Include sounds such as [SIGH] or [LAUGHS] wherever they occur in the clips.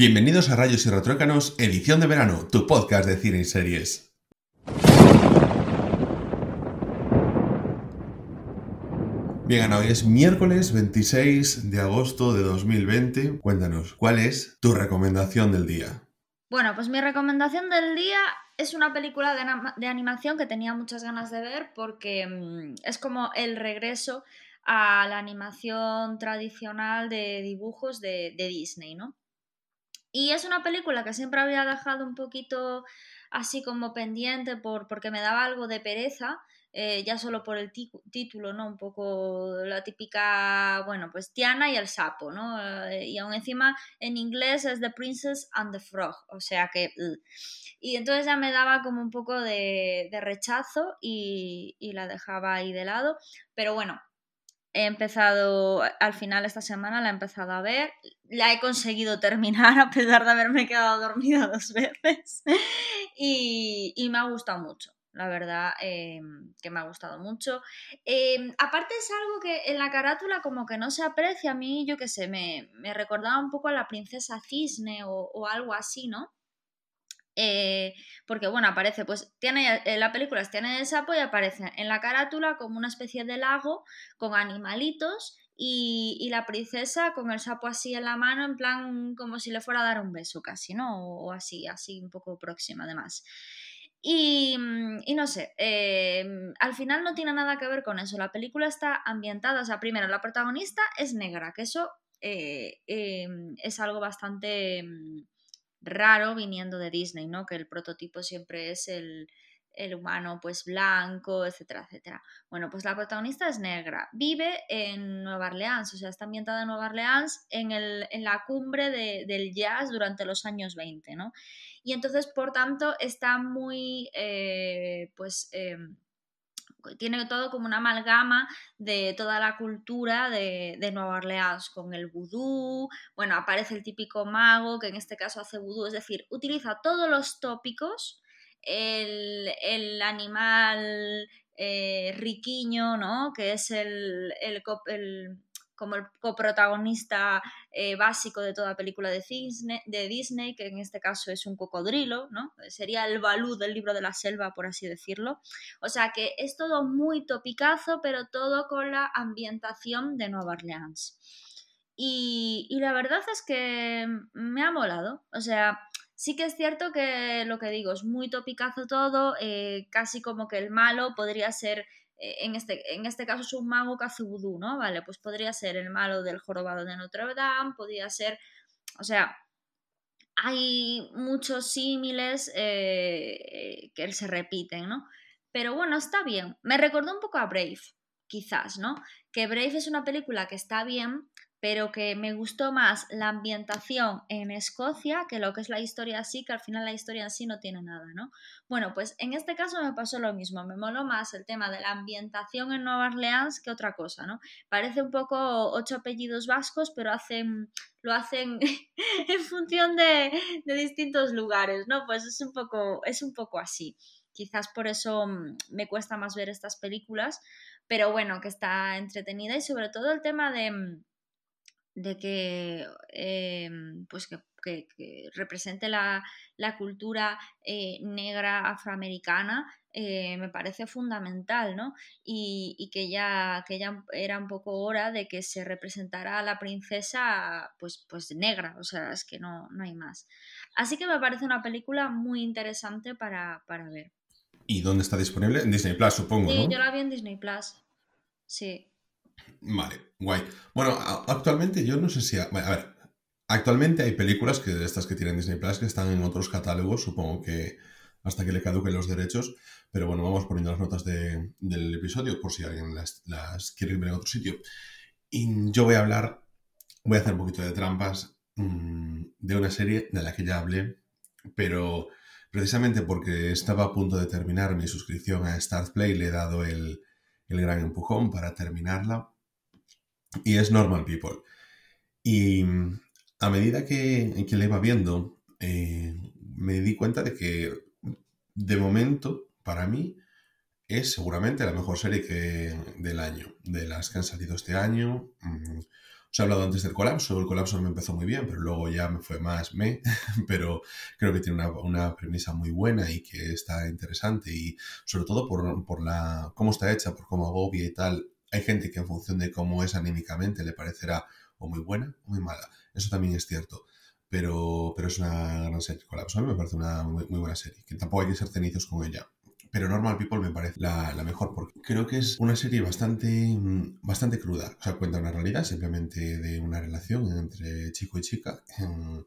Bienvenidos a Rayos y Retrócanos, edición de verano, tu podcast de cine y series. Bien, hoy es miércoles 26 de agosto de 2020. Cuéntanos, ¿cuál es tu recomendación del día? Bueno, pues mi recomendación del día es una película de, animación que tenía muchas ganas de ver porque mm, es como el regreso a la animación tradicional de dibujos de, Disney, ¿no? Y es una película que siempre había dejado un poquito así como pendiente por, porque me daba algo de pereza, eh, ya solo por el título, ¿no? Un poco la típica, bueno, pues Tiana y el sapo, ¿no? Eh, y aún encima en inglés es The Princess and the Frog, o sea que... Y entonces ya me daba como un poco de, rechazo y, y la dejaba ahí de lado, pero bueno, he empezado, al final esta semana la he empezado a ver, la he conseguido terminar [LAUGHS] a pesar de haberme quedado dormida [LAUGHS] dos veces y, me ha gustado mucho. La verdad em, que me ha gustado mucho. Em, aparte es algo que en la carátula como que no se aprecia a mí, yo que sé, me, me recordaba un poco a la princesa cisne o, o algo así, ¿no? Eh, porque bueno, aparece, pues tiene, eh, la película tiene el sapo y aparece en la carátula como una especie de lago con animalitos y, la princesa con el sapo así en la mano, en plan como si le fuera a dar un beso casi, ¿no? O, así, así un poco próxima además. Y, mm, y, no sé, eh, al final no tiene nada que ver con eso. La película está ambientada, o sea, primero, la protagonista es negra, que eso em, es algo bastante mm, raro viniendo de Disney, ¿no? Que el prototipo siempre es el, humano pues blanco, etcétera, etcétera. Bueno, pues la protagonista es negra, vive en Nueva Orleans, o sea, está ambientada en Nueva Orleans en, el, en la cumbre del jazz durante los años 20, ¿no? Y entonces, por tanto, está muy, eh, pues... Em, tiene todo como una amalgama de toda la cultura de, Nueva Orleans, con el vudú, bueno, aparece el típico mago, que en este caso hace vudú, es decir, utiliza todos los tópicos, el, animal eh, riquiño, ¿no? Que es el, el como el coprotagonista eh, básico de toda película de Disney, de Disney, que en este caso es un cocodrilo, ¿no? Sería el Balú del libro de la selva, por así decirlo. O sea que es todo muy topicazo, pero todo con la ambientación de Nueva Orleans. Y, la verdad es que me ha molado. O sea, sí que es cierto que lo que digo es muy topicazo todo, eh, casi como que el malo podría ser en este, en este caso es un mago que hace ¿no? Vale, pues podría ser el malo del jorobado de Notre Dame, podría ser, o sea, hay muchos símiles eh, que se repiten, ¿no? Pero bueno, está bien. Me recordó un poco a Brave, quizás, ¿no? Que Brave es una película que está bien, pero que me gustó más la ambientación en Escocia que lo que es la historia así, que al final la historia en sí no tiene nada, ¿no? Bueno, pues en este caso me pasó lo mismo, me moló más el tema de la ambientación en Nueva Orleans que otra cosa, ¿no? Parece un poco ocho apellidos vascos, pero hacen, lo hacen [LAUGHS] en función de, de distintos lugares, ¿no? Pues es un poco, es un poco así. Quizás por eso mm, me cuesta más ver estas películas, pero bueno, que está entretenida y sobre todo el tema de mm, de que, em, pues que, represente la, cultura eh, negra afroamericana eh, me parece fundamental, ¿no? Y, que, ya, que ya era un poco hora de que se representara a la princesa pues, pues negra, o sea, es que no, no hay más. Así que me parece una película muy interesante para, ver. ¿Y dónde está disponible? En Disney Plus, supongo. Sí, yo la vi en Disney Plus. Sí. Vale, guay. Bueno, actualmente yo no sé si... A, ver, actualmente hay películas que de estas que tienen Disney Plus que están en otros catálogos, supongo que hasta que le caduquen los derechos, pero bueno, vamos poniendo las notas del episodio por si alguien las, quiere ver en otro sitio. Y yo voy a hablar, voy a hacer un poquito de trampas mm, de una serie de la que ya hablé, pero precisamente porque estaba a punto de terminar mi suscripción a Start Play, le he dado el, el gran empujón para terminarla y es Normal People. Y mm, a medida que, que le iba viendo, eh, me di cuenta de que de momento, para mí, es seguramente la mejor serie que, del año, de las que han salido este año. Mm, Os he hablado antes del colapso, el colapso me empezó muy bien, pero luego ya me fue más me, [LAUGHS] pero creo que tiene una, premisa muy buena y que está interesante y sobre todo por, por la, cómo está hecha, por cómo agobia y tal. Hay gente que en función de cómo es anímicamente le parecerá o muy buena o muy mala. Eso también es cierto. Pero, pero es una gran serie. Colapso a mí me parece una muy, muy buena serie, que tampoco hay que ser cenizos con ella pero Normal People me parece la, mejor porque creo que es una serie bastante, mm, bastante cruda. O sea, cuenta una realidad simplemente de una relación entre chico y chica en,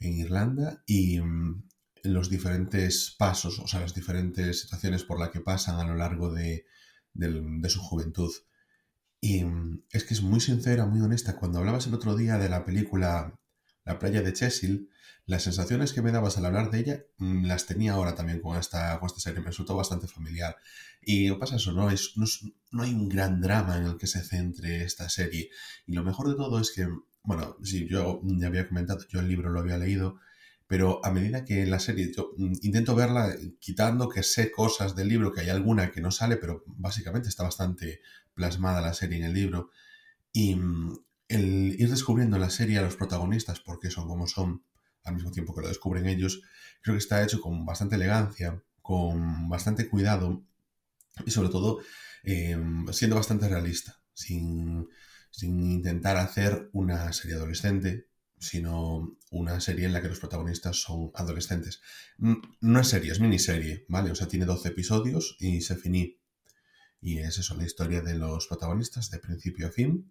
Irlanda y mm, los diferentes pasos, o sea, las diferentes situaciones por las que pasan a lo largo de, de su juventud. Y mm, es que es muy sincera, muy honesta. Cuando hablabas el otro día de la película La playa de Chesil, las sensaciones que me dabas al hablar de ella mm, las tenía ahora también con esta, con esta serie, me resultó bastante familiar. Y no pasa eso, ¿no? Es, no, hay un gran drama en el que se centre esta serie. Y lo mejor de todo es que, bueno, sí, yo ya había comentado, yo el libro lo había leído, pero a medida que la serie, yo mm, intento verla quitando que sé cosas del libro, que hay alguna que no sale, pero básicamente está bastante plasmada la serie en el libro. Y mm, el ir descubriendo la serie a los protagonistas, porque son como son, al mismo tiempo que lo descubren ellos, creo que está hecho con bastante elegancia, con bastante cuidado y sobre todo em, siendo bastante realista, sin, intentar hacer una serie adolescente, sino una serie en la que los protagonistas son adolescentes. No es serie, es miniserie, ¿vale? O sea, tiene 12 episodios y se finí. Y es eso, la historia de los protagonistas de principio a fin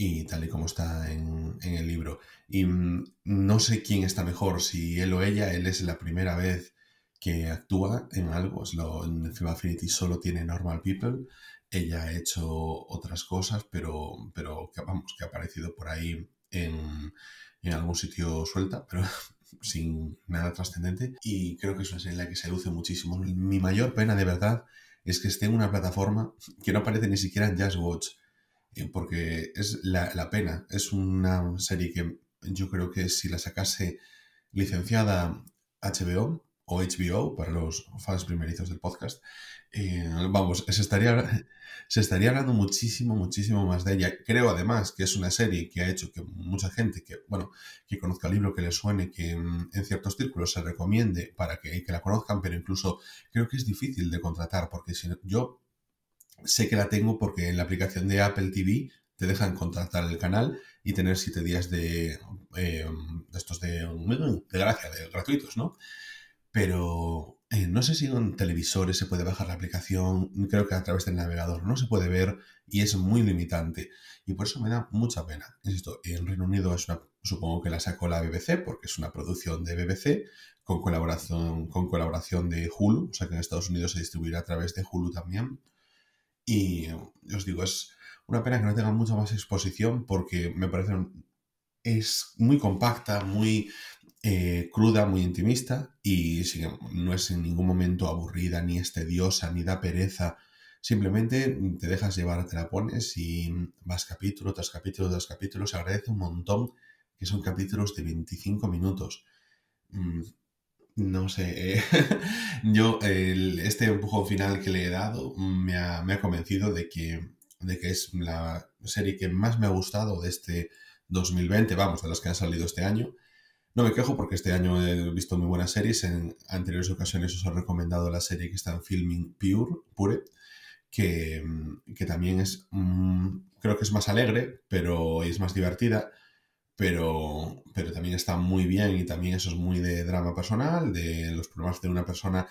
y tal y como está en, el libro. Y mm, no sé quién está mejor, si él o ella. Él es la primera vez que actúa en algo. Es lo, en Film Affinity solo tiene Normal People. Ella ha hecho otras cosas, pero, pero vamos, que ha aparecido por ahí en, en algún sitio suelta, pero [LAUGHS] sin nada trascendente. Y creo que es una serie en la que se luce muchísimo. Mi mayor pena, de verdad, es que esté en una plataforma que no aparece ni siquiera en Just Watch porque es la, pena. Es una serie que yo creo que si la sacase licenciada HBO o HBO para los fans primerizos del podcast, eh, vamos, se estaría, [LAUGHS] se estaría hablando muchísimo, muchísimo más de ella. Creo además que es una serie que ha hecho que mucha gente que, bueno, que conozca el libro, que le suene, que mm, en ciertos círculos se recomiende para que, que la conozcan, pero incluso creo que es difícil de contratar porque si yo sé que la tengo porque en la aplicación de Apple TV te dejan contratar el canal y tener siete días de, eh, estos de, de gracia, de gratuitos, ¿no? Pero eh, no sé si en televisores se puede bajar la aplicación, creo que a través del navegador no se puede ver y es muy limitante. Y por eso me da mucha pena. Insisto, en Reino Unido es una, supongo que la sacó la BBC porque es una producción de BBC con colaboración, con colaboración de Hulu, o sea que en Estados Unidos se distribuirá a través de Hulu también. Y os digo, es una pena que no tenga mucha más exposición porque me parece es muy compacta, muy eh, cruda, muy intimista y no es en ningún momento aburrida, ni es tediosa, ni da pereza. Simplemente te dejas llevar, te la pones y vas capítulo tras capítulo tras capítulo. Se agradece un montón que son capítulos de 25 minutos. No sé, eh, [LAUGHS] yo este empujón final que le he dado me ha, convencido de que, de que es la serie que más me ha gustado de este 2020, vamos, de las que han salido este año. No me quejo porque este año he visto muy buenas series. En anteriores ocasiones os he recomendado la serie que está en Filming Pure, Pure, que, que también es, mm, creo que es más alegre, pero es más divertida pero, pero también está muy bien y también eso es muy de drama personal, de los problemas de una persona,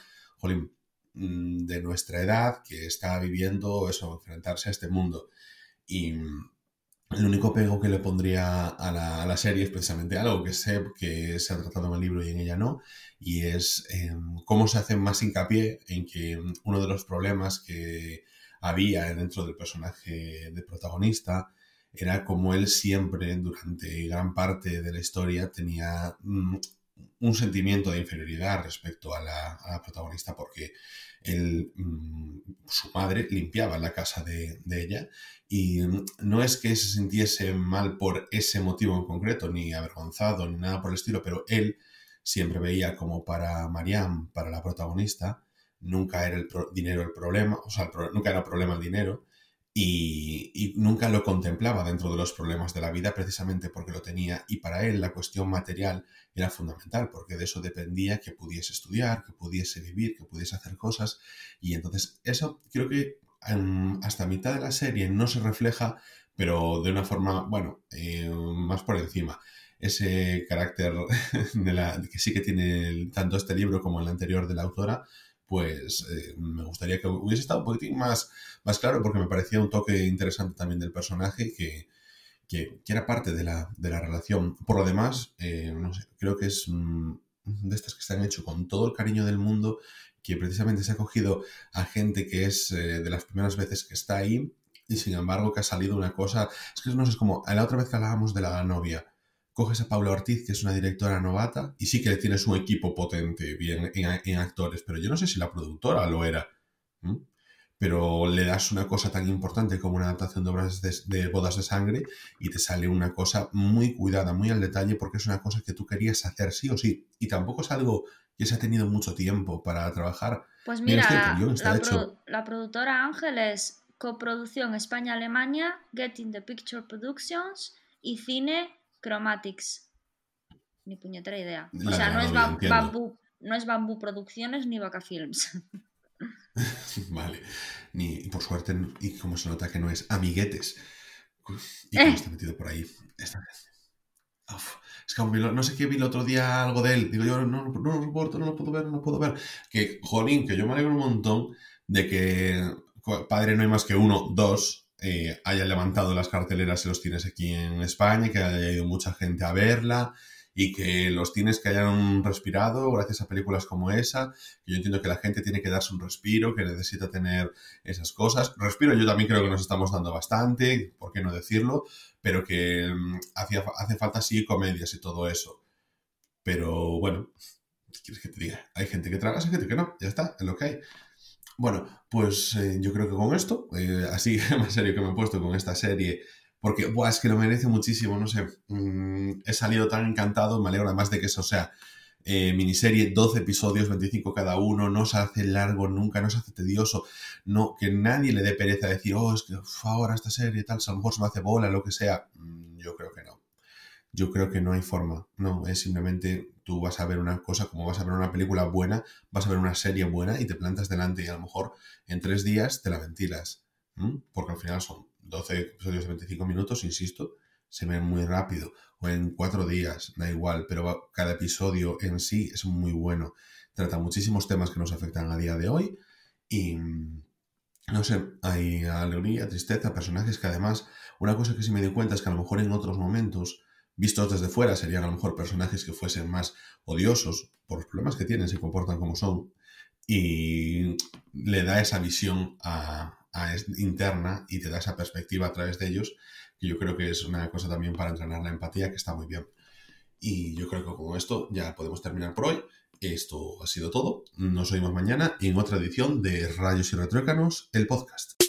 mm, de nuestra edad que está viviendo eso, enfrentarse a este mundo. Y el único pego que le pondría a la, serie es precisamente algo que sé que se ha tratado en el libro y en ella no, y es em, cómo se hace más hincapié en que uno de los problemas que había dentro del personaje de protagonista era como él siempre, durante gran parte de la historia, tenía mm, un sentimiento de inferioridad respecto a la, protagonista porque mm, su madre limpiaba la casa de, ella y mm, no es que se sintiese mal por ese motivo en concreto, ni avergonzado, ni nada por el estilo, pero él siempre veía como para Marianne, para la protagonista, nunca era el dinero el problema, o sea, nunca era problema el dinero, y, nunca lo contemplaba dentro de los problemas de la vida precisamente porque lo tenía y para él la cuestión material era fundamental porque de eso dependía que pudiese estudiar, que pudiese vivir, que pudiese hacer cosas y entonces eso creo que hasta mitad de la serie no se refleja pero de una forma, bueno, eh, más por encima. Ese carácter [LAUGHS] de la, que sí que tiene tanto este libro como el anterior de la autora, pues eh, me gustaría que hubiese estado un poquitín más, más claro porque me parecía un toque interesante también del personaje que, que, era parte de la, de la, relación. Por lo demás, eh, creo que es mm, de estas que se han hecho con todo el cariño del mundo, que precisamente se ha cogido a gente que es eh, de las primeras veces que está ahí y sin embargo que ha salido una cosa, es que no sé, es como la otra vez que hablábamos de la novia coges a Paula Ortiz, que es una directora novata, y sí que tienes un equipo potente bien en, actores, pero yo no sé si la productora lo era. Pero le das una cosa tan importante como una adaptación de obras de, bodas de sangre y te sale una cosa muy cuidada, muy al detalle, porque es una cosa que tú querías hacer sí o sí. Y tampoco es algo que se ha tenido mucho tiempo para trabajar. Pues mira, la, la productora Ángel es coproducción España-Alemania, Getting the Picture Productions y cine Chromatics. Ni puñetera idea. O sea, no, es bambú, no es Bambú Producciones ni Vaca Films. [LAUGHS] vale. Ni, por suerte, y como se nota que no es amiguetes. Y cómo eh. está metido por ahí. Esta es que no sé qué vi el otro día algo de él. Digo yo, no, no, no lo soporto, no lo puedo ver, no lo puedo ver. Que, jolín, que yo me alegro un montón de que Padre no hay más que uno, dos, eh, hayan levantado las carteleras y los tienes aquí en España, que haya ido mucha gente a verla y que los tienes que hayan respirado gracias a películas como esa. yo entiendo que la gente tiene que darse un respiro, que necesita tener esas cosas. Respiro yo también creo que nos estamos dando bastante, ¿por qué no decirlo? Pero que mm, hace falta sí comedias y todo eso. Pero bueno, ¿qué quieres que te diga? Hay gente que traga, hay gente que no, ya está, es lo que hay. Bueno, pues eh, yo creo que con esto, eh, así [LAUGHS] más serio que me he puesto con esta serie, porque buah, es que lo merece muchísimo, no sé, mm, he salido tan encantado, me alegro además de que eso sea eh, miniserie, 12 episodios, 25 cada uno, no se hace largo nunca, no se hace tedioso, no, que nadie le dé pereza a decir, oh, es que ahora esta serie tal, a lo mejor se me hace bola, lo que sea, mm, yo creo que no. Yo creo que no hay forma, no, es simplemente tú vas a ver una cosa, como vas a ver una película buena, vas a ver una serie buena y te plantas delante y a lo mejor en tres días te la ventilas. Porque al final son 12 episodios de 25 minutos, insisto, se ven muy rápido. O en cuatro días, da igual, pero cada episodio en sí es muy bueno. Trata muchísimos temas que nos afectan a día de hoy y, no sé, hay alegría, tristeza, personajes que además, una cosa que sí me di cuenta es que a lo mejor en otros momentos vistos desde fuera serían a lo mejor personajes que fuesen más odiosos por los problemas que tienen, se comportan como son, y le da esa visión interna y te da esa perspectiva a través de ellos, que yo creo que es una cosa también para entrenar la empatía que está muy bien. Y yo creo que con esto ya podemos terminar por hoy. Esto ha sido todo. Nos oímos mañana en otra edición de Rayos y Retrócanos, el podcast.